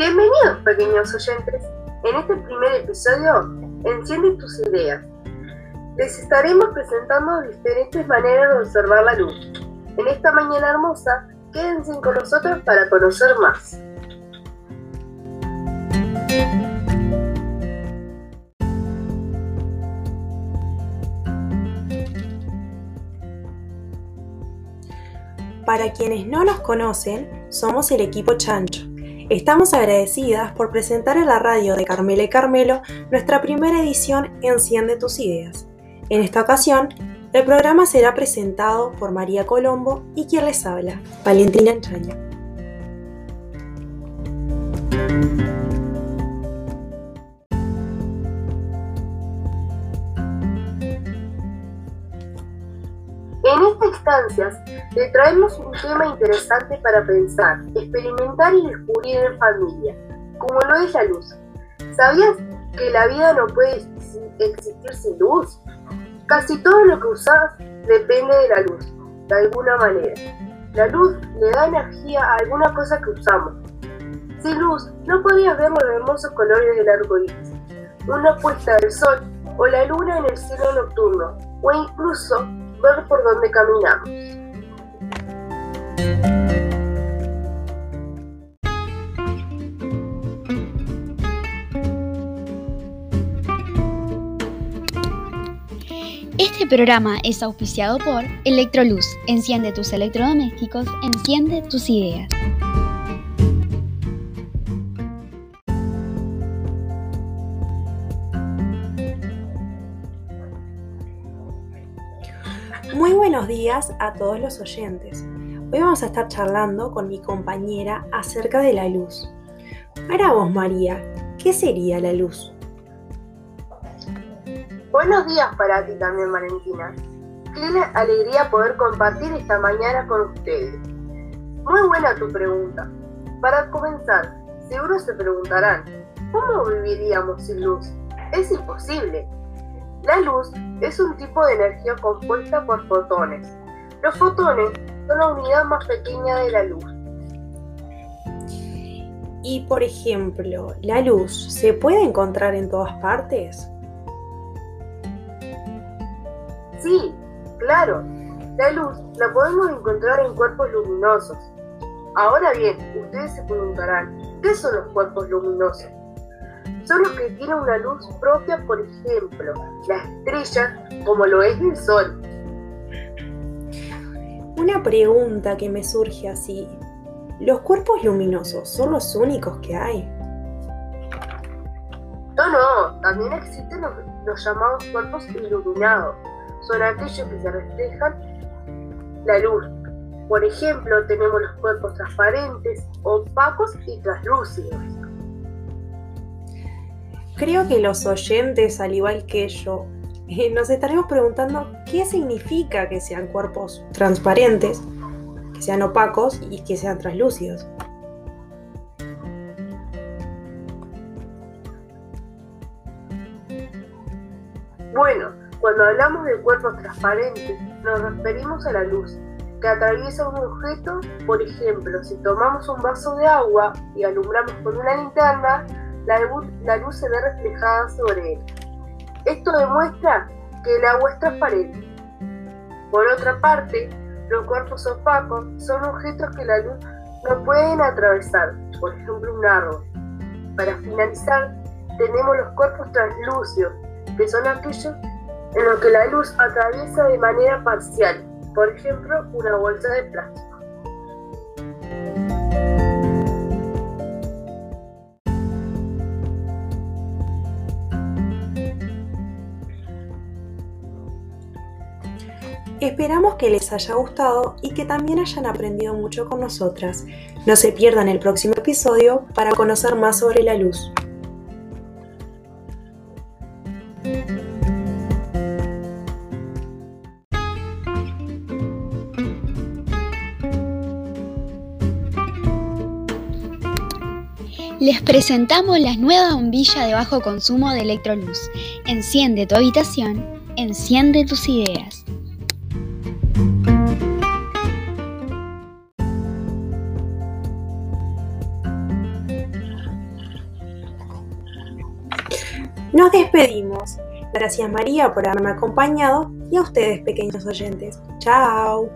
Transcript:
Bienvenidos pequeños oyentes. En este primer episodio, Enciende tus ideas. Les estaremos presentando diferentes maneras de observar la luz. En esta mañana hermosa, quédense con nosotros para conocer más. Para quienes no nos conocen, somos el equipo Chancho. Estamos agradecidas por presentar en la radio de Carmela y Carmelo nuestra primera edición Enciende tus ideas. En esta ocasión, el programa será presentado por María Colombo y quien les habla, Valentina Entraña. Instancias le traemos un tema interesante para pensar, experimentar y descubrir en familia, como lo es la luz. ¿Sabías que la vida no puede existir sin luz? Casi todo lo que usas depende de la luz, de alguna manera. La luz le da energía a alguna cosa que usamos. Sin luz no podías ver los hermosos colores del arco iris, una puesta del sol o la luna en el cielo nocturno, o incluso ver por dónde caminamos. Este programa es auspiciado por Electroluz. Enciende tus electrodomésticos, enciende tus ideas. Buenos días a todos los oyentes. Hoy vamos a estar charlando con mi compañera acerca de la luz. Para vos, María, ¿qué sería la luz? Buenos días para ti también, Valentina. Qué alegría poder compartir esta mañana con ustedes. Muy buena tu pregunta. Para comenzar, seguro se preguntarán, ¿cómo viviríamos sin luz? Es imposible. La luz es un tipo de energía compuesta por fotones. Los fotones son la unidad más pequeña de la luz. Y por ejemplo, ¿la luz se puede encontrar en todas partes? Sí, claro. La luz la podemos encontrar en cuerpos luminosos. Ahora bien, ustedes se preguntarán, ¿qué son los cuerpos luminosos? Son los que tienen una luz propia, por ejemplo, la estrella, como lo es el Sol. Una pregunta que me surge así. ¿Los cuerpos luminosos son los únicos que hay? No, no, también existen los, los llamados cuerpos iluminados. Son aquellos que se reflejan la luz. Por ejemplo, tenemos los cuerpos transparentes, opacos y translúcidos. Creo que los oyentes, al igual que yo, eh, nos estaremos preguntando qué significa que sean cuerpos transparentes, que sean opacos y que sean translúcidos. Bueno, cuando hablamos de cuerpos transparentes, nos referimos a la luz que atraviesa un objeto. Por ejemplo, si tomamos un vaso de agua y alumbramos con una linterna, la luz, se ve reflejada sobre él. Esto demuestra que el agua es transparente. Por otra parte, los cuerpos opacos son objetos que la luz no pueden atravesar, por ejemplo un árbol. Para finalizar, tenemos los cuerpos translúcidos, que son aquellos en los que la luz atraviesa de manera parcial, por ejemplo una bolsa de plástico. Esperamos que les haya gustado y que también hayan aprendido mucho con nosotras. No se pierdan el próximo episodio para conocer más sobre la luz. Les presentamos la nueva bombilla de bajo consumo de Electroluz. Enciende tu habitación, enciende tus ideas. Nos despedimos. Gracias María por haberme acompañado y a ustedes pequeños oyentes. Chao.